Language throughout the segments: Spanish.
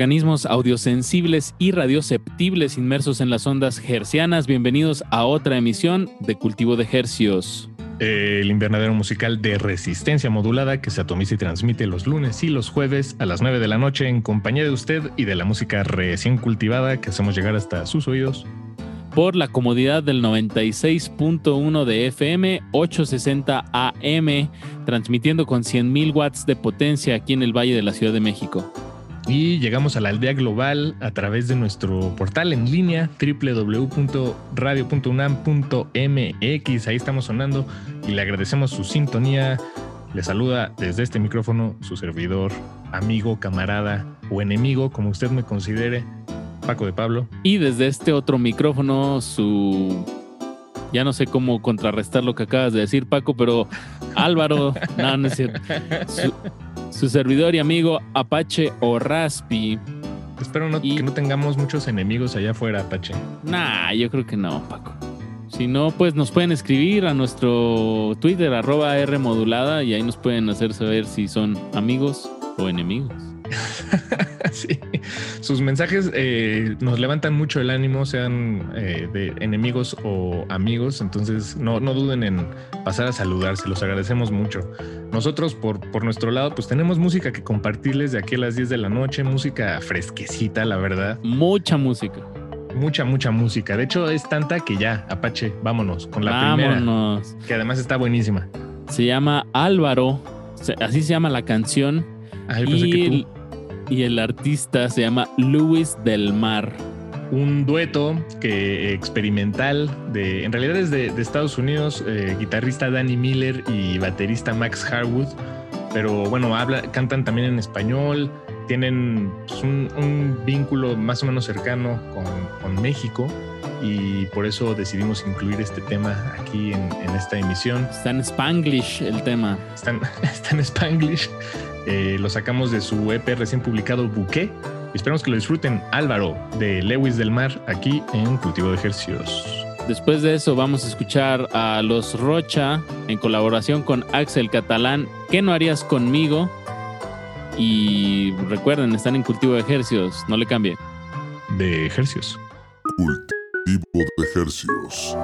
Organismos audiosensibles y radioceptibles inmersos en las ondas hercianas. Bienvenidos a otra emisión de Cultivo de Hercios. El invernadero musical de resistencia modulada que se atomiza y transmite los lunes y los jueves a las 9 de la noche en compañía de usted y de la música recién cultivada que hacemos llegar hasta sus oídos. Por la comodidad del 96.1 de FM, 860 AM, transmitiendo con 100.000 watts de potencia aquí en el Valle de la Ciudad de México y llegamos a la aldea global a través de nuestro portal en línea www.radio.unam.mx. Ahí estamos sonando y le agradecemos su sintonía. Le saluda desde este micrófono su servidor, amigo, camarada o enemigo, como usted me considere, Paco de Pablo. Y desde este otro micrófono, su ya no sé cómo contrarrestar lo que acabas de decir, Paco, pero Álvaro, no, no es cierto. Su, servidor y amigo Apache o Raspi. Espero que no tengamos muchos enemigos allá afuera, Apache. Nah, yo creo que no, Paco. Si no, pues nos pueden escribir a nuestro Twitter, arroba R modulada, y ahí nos pueden hacer saber si son amigos o enemigos. sí. Sus mensajes eh, nos levantan mucho el ánimo, sean eh, de enemigos o amigos, entonces no, no, duden en pasar a saludar, se los agradecemos mucho. Nosotros por, por nuestro lado pues tenemos música que compartirles de aquí a las 10 de la noche, música fresquecita, la verdad. Mucha música. Mucha, mucha música. De hecho, es tanta que ya, Apache, vámonos con la vámonos. primera. Que además está buenísima. Se llama Álvaro, así se llama la canción. y y el artista se llama Luis del Mar. Un dueto que experimental de, en realidad es de, Estados Unidos, eh, guitarrista Danny Miller y baterista Max Harwood, pero bueno, habla, cantan también en español, tienen pues, un, vínculo más o menos cercano con, México y por eso decidimos incluir este tema aquí en, esta emisión. Está en Spanglish el tema. Está en Spanglish. Eh, lo sacamos de su EP recién publicado Bouquet. Esperamos que lo disfruten. Álvaro de Lewis del Mar aquí en Cultivo de Ejercicios. Después de eso vamos a escuchar a Los Rocha en colaboración con Axel Catalán. ¿Qué no harías conmigo? Y recuerden, están en Cultivo de Ejercicios. No le cambie. De Ejercicios. Cultivo de Ejercicios.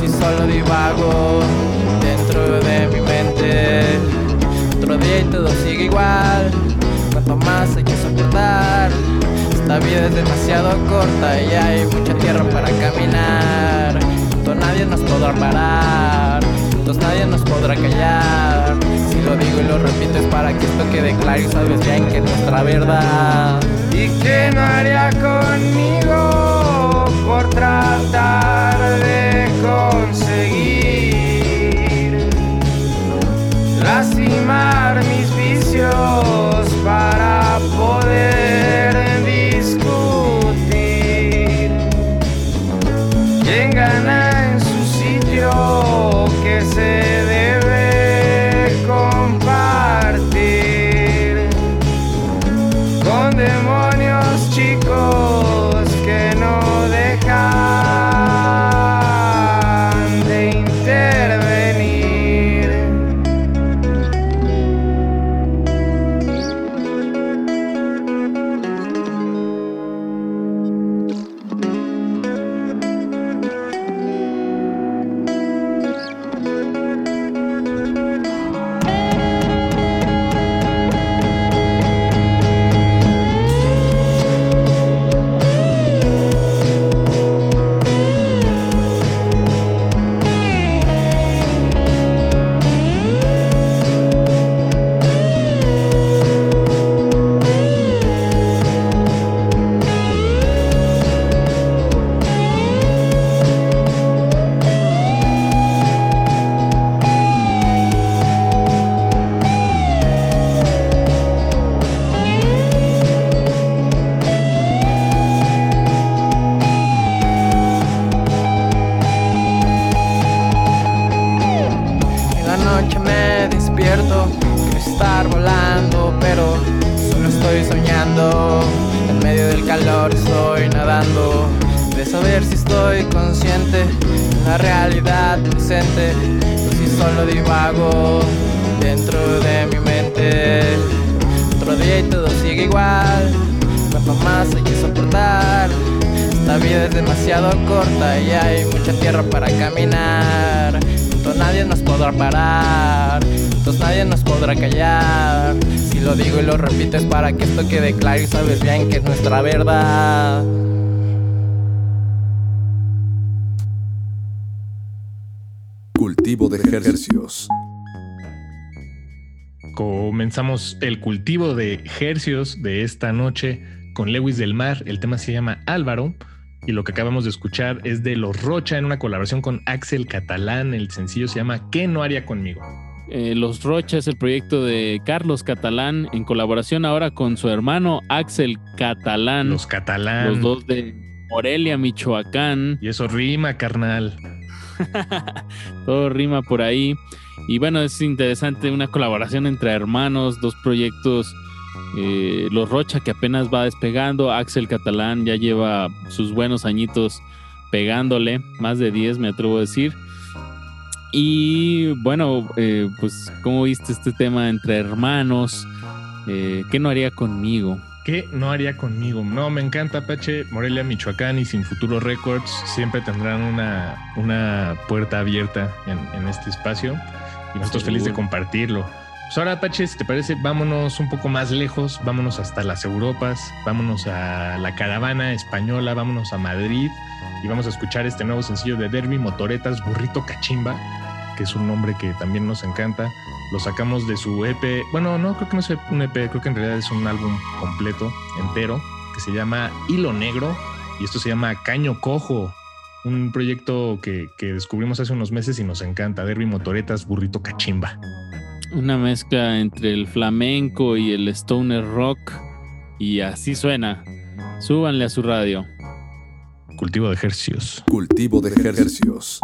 Si solo divago dentro de mi mente, otro día y todo sigue igual. Cuanto más hay que soportar, esta vida es demasiado corta y hay mucha tierra para caminar. Entonces nadie nos podrá parar, entonces nadie nos podrá callar. Si lo digo y lo repito es para que esto quede claro y sabes bien que es nuestra verdad. ¿Y qué no haría conmigo por tratar? gone. Que esto quede claro y sabes bien que es nuestra verdad. Cultivo de ejercicios. Comenzamos el cultivo de ejercios de esta noche con Lewis del Mar. El tema se llama Álvaro. Y lo que acabamos de escuchar es de Los Rocha en una colaboración con Axel Catalán. El sencillo se llama ¿Qué no haría conmigo? Eh, Los Rocha es el proyecto de Carlos Catalán en colaboración ahora con su hermano Axel Catalán. Los Catalán. Los dos de Morelia, Michoacán. Y eso rima, carnal. Todo rima por ahí. Y bueno, es interesante una colaboración entre hermanos, dos proyectos. Eh, Los Rocha que apenas va despegando, Axel Catalán ya lleva sus buenos añitos pegándole, más de 10 me atrevo a decir. Y bueno, eh, pues ¿cómo viste este tema entre hermanos? Eh, ¿Qué no haría conmigo? ¿Qué no haría conmigo? No, me encanta Apache, Morelia, Michoacán y Sin Futuro Records siempre tendrán una, una puerta abierta en, en este espacio y nosotros felices de compartirlo. Pues ahora, Apache, si te parece, vámonos un poco más lejos, vámonos hasta las Europas, vámonos a la caravana española, vámonos a Madrid y vamos a escuchar este nuevo sencillo de Derby Motoretas, Burrito Cachimba, que es un nombre que también nos encanta. Lo sacamos de su EP, bueno, no creo que no es un EP, creo que en realidad es un álbum completo, entero, que se llama Hilo Negro y esto se llama Caño Cojo. Un proyecto que, que descubrimos hace unos meses y nos encanta. Derby Motoretas, Burrito Cachimba una mezcla entre el flamenco y el stoner rock y así suena. Súbanle a su radio. Cultivo de ejercicios. Cultivo de ejercicios.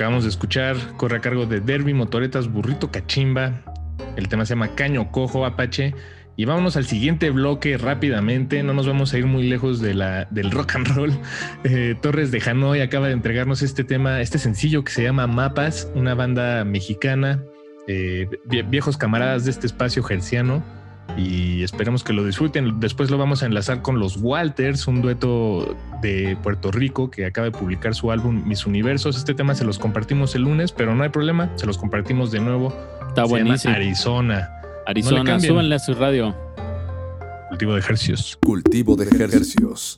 Acabamos de escuchar corre a cargo de Derby Motoretas Burrito Cachimba. El tema se llama Caño Cojo Apache. Y vámonos al siguiente bloque rápidamente. No nos vamos a ir muy lejos de la, del rock and roll. Eh, Torres de Hanoi acaba de entregarnos este tema, este sencillo que se llama Mapas, una banda mexicana, eh, viejos camaradas de este espacio gerciano y esperemos que lo disfruten. Después lo vamos a enlazar con los Walters, un dueto de Puerto Rico que acaba de publicar su álbum Mis Universos. Este tema se los compartimos el lunes, pero no hay problema, se los compartimos de nuevo. Está buenísimo. Arizona. Arizona, súbanle a su radio. Cultivo de ejercicios. Cultivo de ejercicios.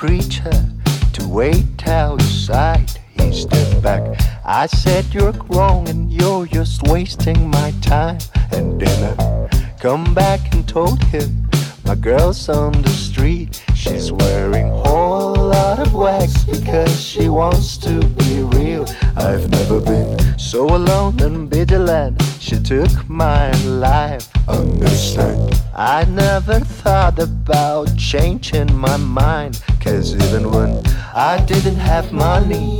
Preacher money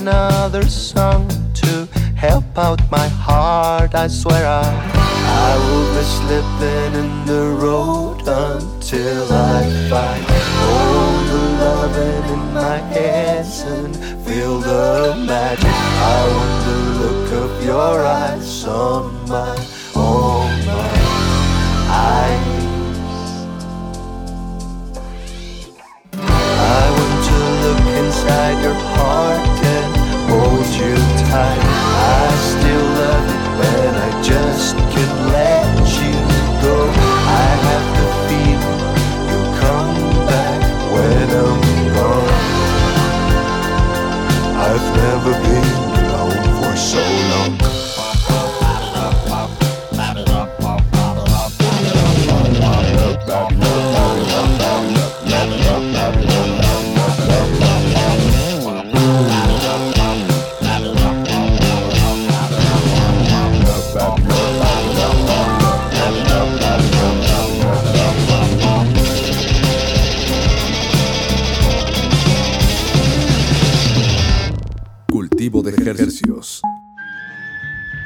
another song to help out my heart. I swear I, I will be slipping Cultivo de hercios.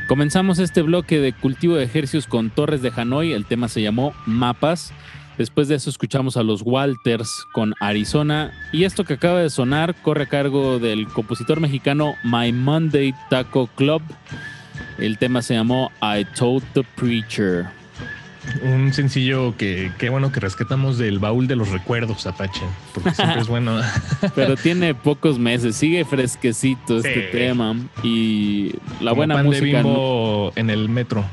Comenzamos este bloque de cultivo de ejercicios con Torres de Hanoi. El tema se llamó Mapas. Después de eso escuchamos a los Walters con Arizona. Y esto que acaba de sonar corre a cargo del compositor mexicano My Monday Taco Club. El tema se llamó I Told the Preacher. Un sencillo que, qué bueno que rescatamos del baúl de los recuerdos, Apache, porque siempre es bueno. Pero tiene pocos meses, sigue fresquecito este tema. Y la Como buena pan de música en el metro.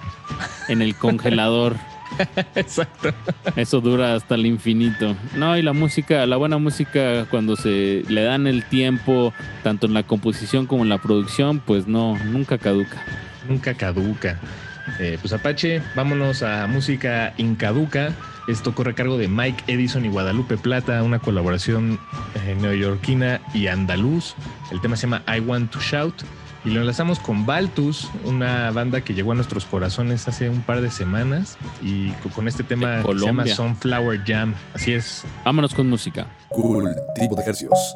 en el congelador. Exacto. Eso dura hasta el infinito. No, y la música, la buena música, cuando se le dan el tiempo, tanto en la composición como en la producción, pues no, nunca caduca. Nunca caduca. Eh, pues Apache, vámonos a música incaduca. Esto corre a cargo de Mike Edison y Guadalupe Plata, una colaboración eh, neoyorquina y andaluz. El tema se llama I Want to Shout. Y lo enlazamos con Baltus, una banda que llegó a nuestros corazones hace un par de semanas. Y co- con este tema que se llama. Sunflower Jam. Así es. Vámonos con música. Cultivo de hercios.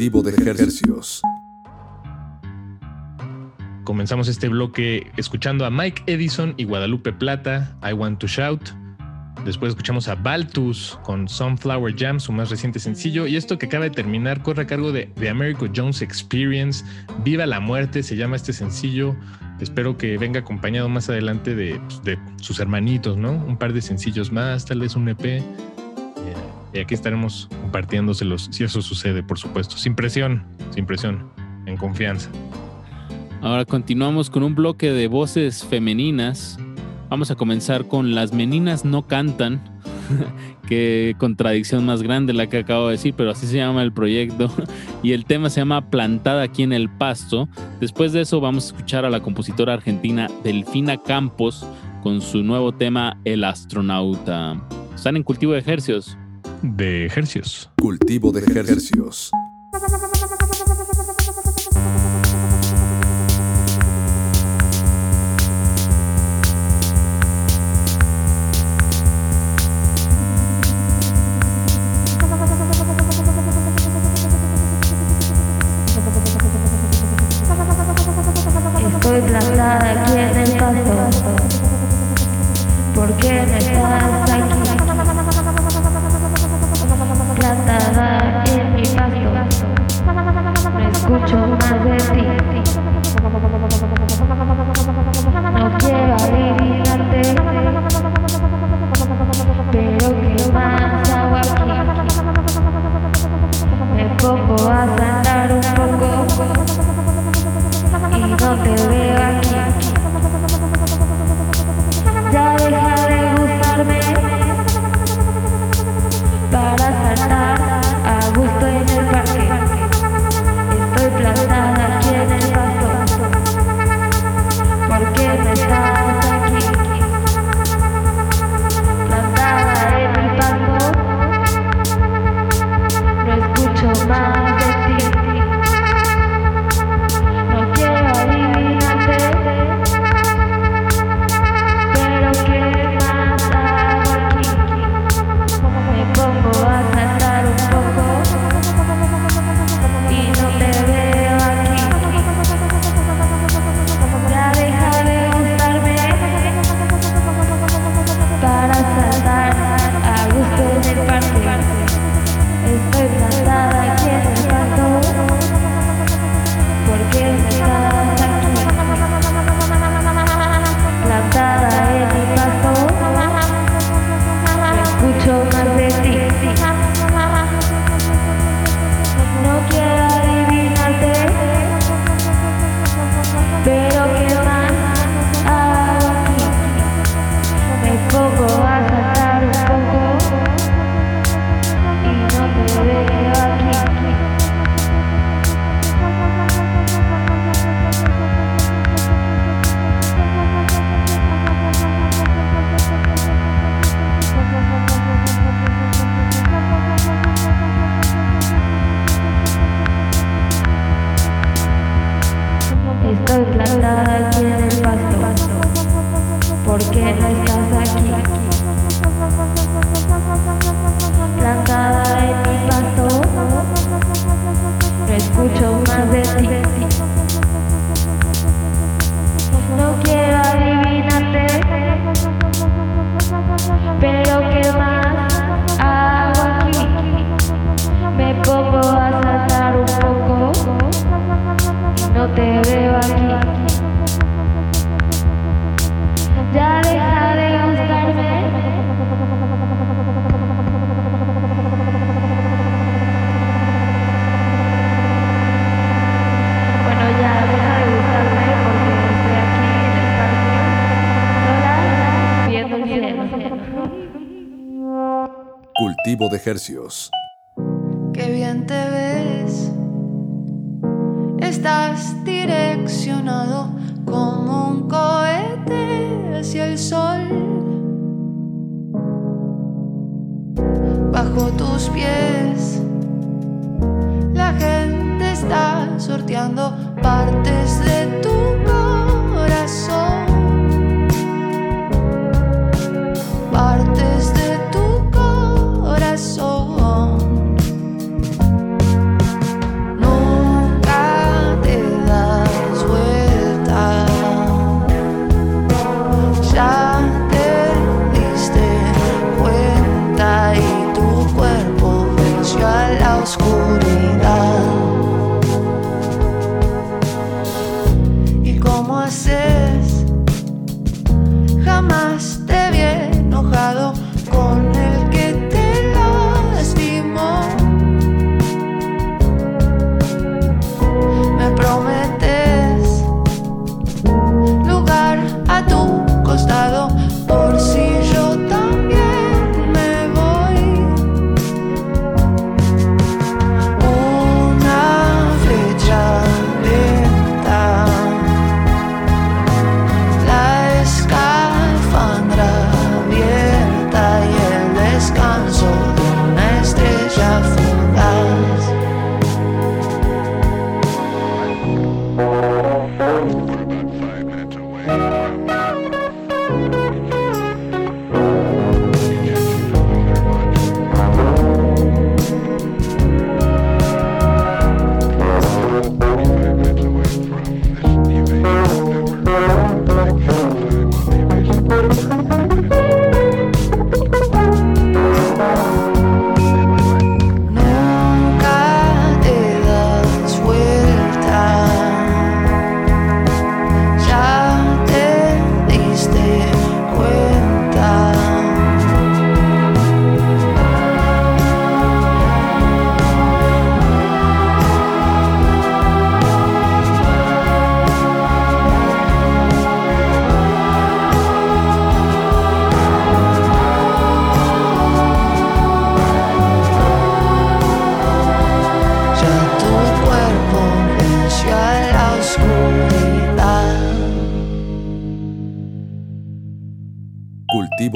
De ejercicios. Comenzamos este bloque escuchando a Mike Edison y Guadalupe Plata, I Want to Shout. Después escuchamos a Baltus con Sunflower Jam, su más reciente sencillo. Y esto que acaba de terminar corre a cargo de The Americo Jones Experience. Viva la muerte se llama este sencillo. Espero que venga acompañado más adelante de, pues, de sus hermanitos, ¿no? Un par de sencillos más, tal vez un EP. Y aquí estaremos compartiéndoselos, si eso sucede, por supuesto. Sin presión, sin presión, en confianza. Ahora continuamos con un bloque de voces femeninas. Vamos a comenzar con Las Meninas no cantan. Qué contradicción más grande la que acabo de decir, pero así se llama el proyecto. Y el tema se llama Plantada aquí en el pasto. Después de eso vamos a escuchar a la compositora argentina Delfina Campos con su nuevo tema El astronauta. Están en cultivo de ejercicios. De ejercicios. Cultivo de ejercicios.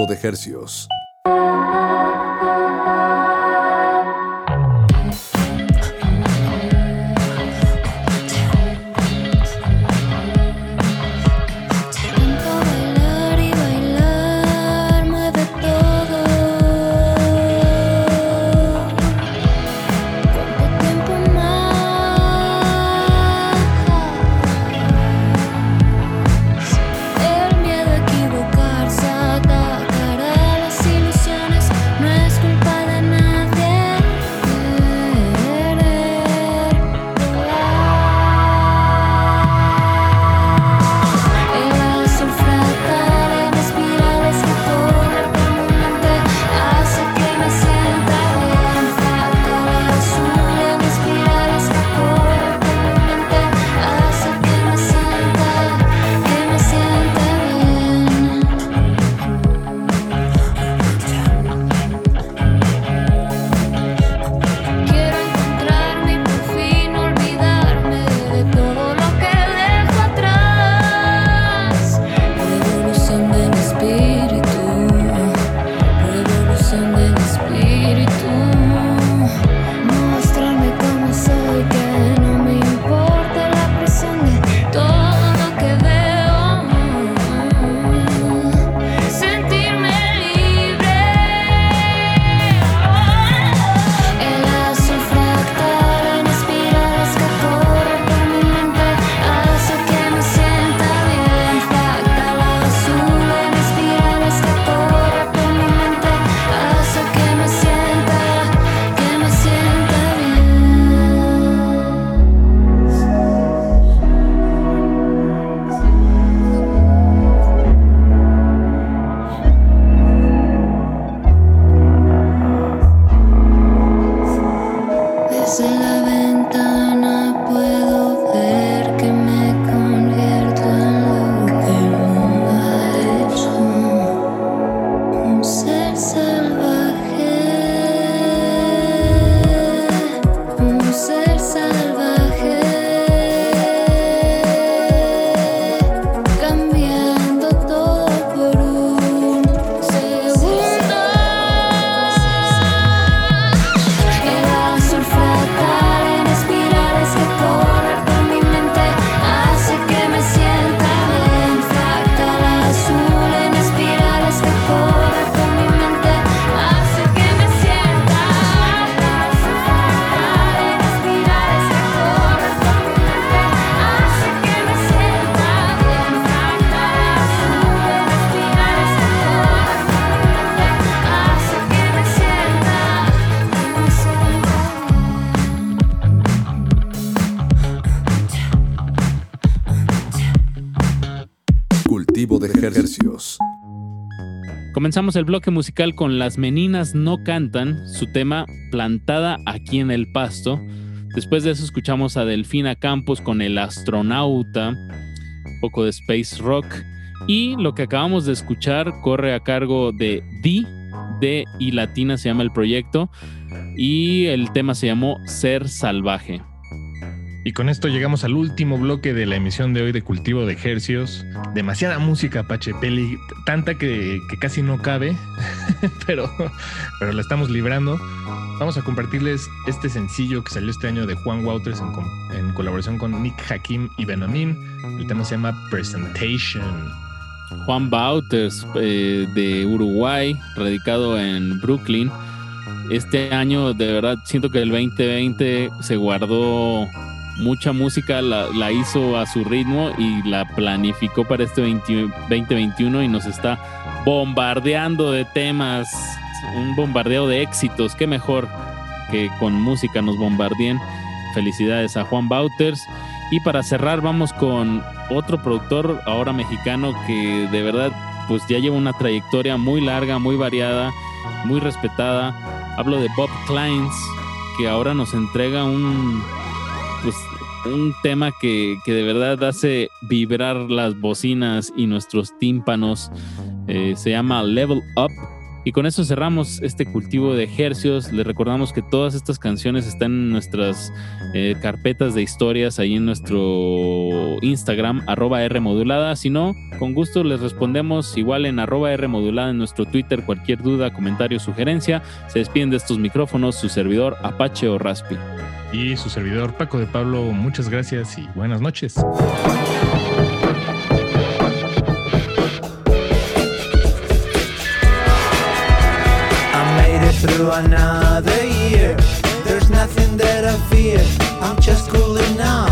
De hercios. Comenzamos el bloque musical con Las Meninas No Cantan, su tema Plantada aquí en el pasto. Después de eso escuchamos a Delfina Campos con El Astronauta, un poco de Space Rock. Y lo que acabamos de escuchar corre a cargo de Di, de y Latina se llama el proyecto. Y el tema se llamó Ser Salvaje. Y con esto llegamos al último bloque de la emisión de hoy de Cultivo de Hercios. Demasiada música, Apache Peli, tanta que, que casi no cabe, pero, pero la estamos librando. Vamos a compartirles este sencillo que salió este año de Juan Wouters en, en colaboración con Nick Hakim y Benomin. El tema se llama Presentation. Juan Bauters eh, de Uruguay, radicado en Brooklyn. Este año, de verdad, siento que el 2020 se guardó mucha música, la, hizo a su ritmo y la planificó para este 20 2021 y nos está bombardeando de temas, un bombardeo de éxitos. Qué mejor que con música nos bombardeen. Felicidades a Juan Bauters. Y para cerrar, vamos con otro productor ahora mexicano que de verdad pues ya lleva una trayectoria muy larga, muy variada, muy respetada. Hablo de Bob Kleins, que ahora nos entrega un pues un tema que, que de verdad hace vibrar las bocinas y nuestros tímpanos. Eh, se llama Level Up. Y con eso cerramos este cultivo de hercios. Les recordamos que todas estas canciones están en nuestras eh, carpetas de historias ahí en nuestro Instagram, arroba R modulada. Si no, con gusto les respondemos igual en arroba R modulada en nuestro Twitter. Cualquier duda, comentario, sugerencia. Se despiden de estos micrófonos su servidor Apache o Raspi. Y su servidor Paco de Pablo, muchas gracias y buenas noches. I made it through another year. There's nothing that I fear. I'm just cooling now.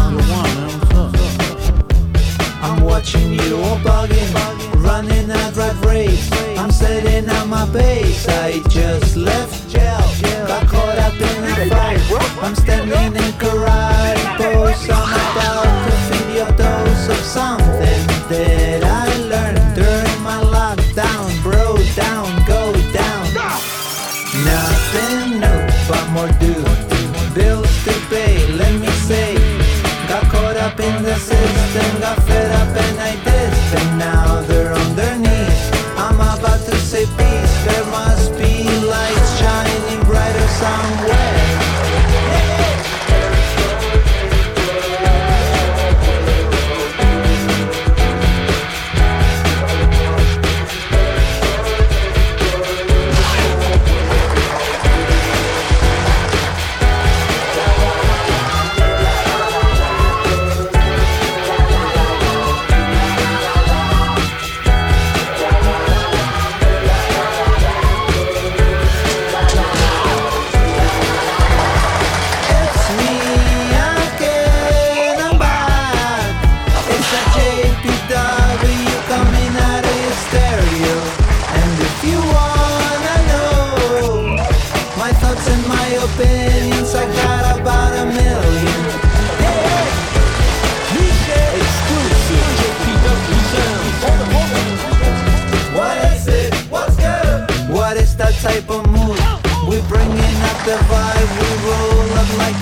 I'm watching you all bugging, running a drive race. I'm setting out my base. I just left jail, got caught I'm standing in karate pose. I'm about to feed your dose of something that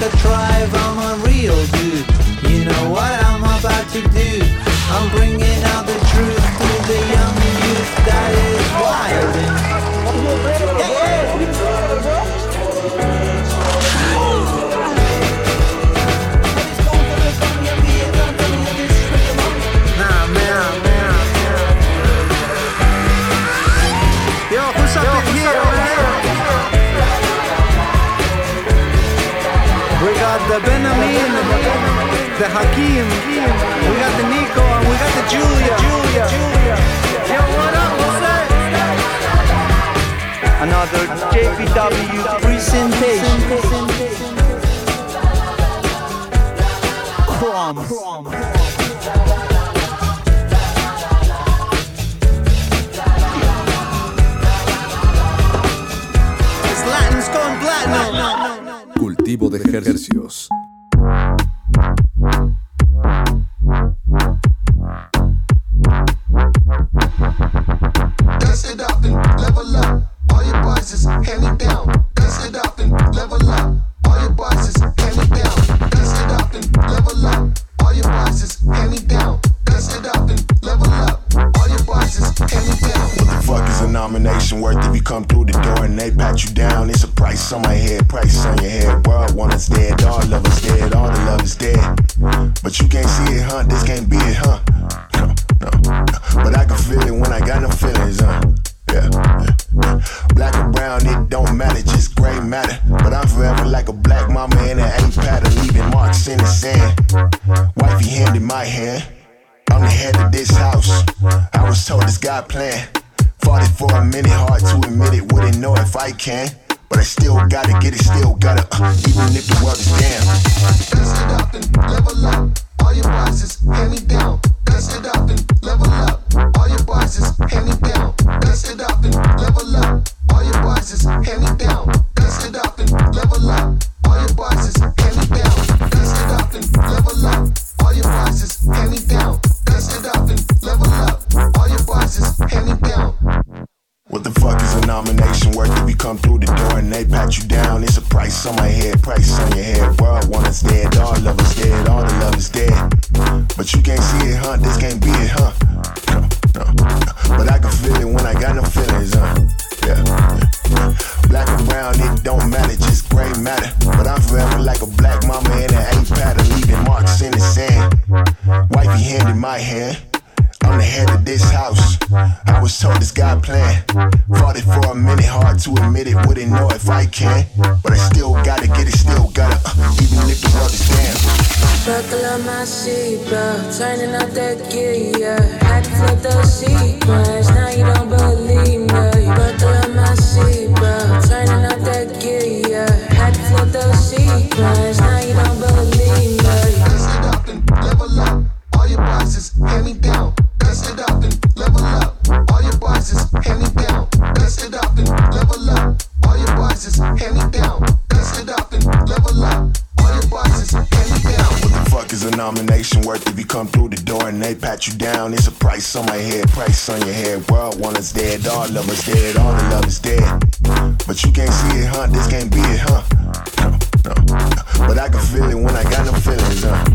like a tribe. I'm a real dude. You know what I'm about to do? I'm bringing out the truth to the young youth that is wild. Hakim, we got the Nico, and we got the Julia. Julia. Yo, what up? What's that? Another JPW presentation. hand it down, dust it off and level up. All your bosses, hand it down, dust it off and level up. All your bosses, hand it down, dust it off and level up. All your bosses. What the fuck is a nomination worth if you come through the door and they pat you down? It's a price on my head, price on your head. World one dead, all love dead, all the love is dead. But you can't see it, huh? This can't be it, huh? No, no, no. But I can feel it when I got no feelings, huh? Yeah. Brown, it don't matter, just gray matter. But I'm forever like a black mama in an eight pattern, leaving marks in the sand. Wifey hand in my hand. I'm the head of this house. I was told this God plan. Fought it for a minute, hard to admit it. Wouldn't know if I can. But I still gotta get it, still gotta, uh, even if the world is damn. Dust it up and level up. All your bosses, hand me down. Dust it up and level up. All your bosses, hand me down. Dust it up and level up. What the fuck is a nomination worth if come through the door and they pat you down? It's a price on my head, price on your head. World dead, all dead, all the dead. But you can't see it, huh? This can't be it, huh? No, no. But I can feel it when I got no feelings, huh? Yeah. Brown, it don't matter, just gray matter. But I'm forever like a black mama in an eight pattern, leaving marks in the sand. Wifey hand in my hand. I'm the head of this house. I was told this God plan. Fought it for a minute, hard to admit it. Wouldn't know if I can. But I still gotta get it, still gotta, uh, even if the world is damn. Buckle up my seatbelt, turning up that gear, yeah. Had to flip those sequence, now you don't pat you down? It's a price on my head, price on your head. World one is dead, all love is dead, all the love is dead. But you can't see it, huh? This can't be it, huh? No, no, no. But I can feel it when I got no feelings, huh?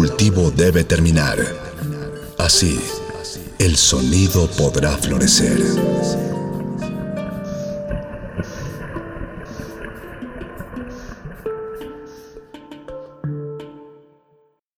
Cultivo debe terminar. Así, el sonido podrá florecer.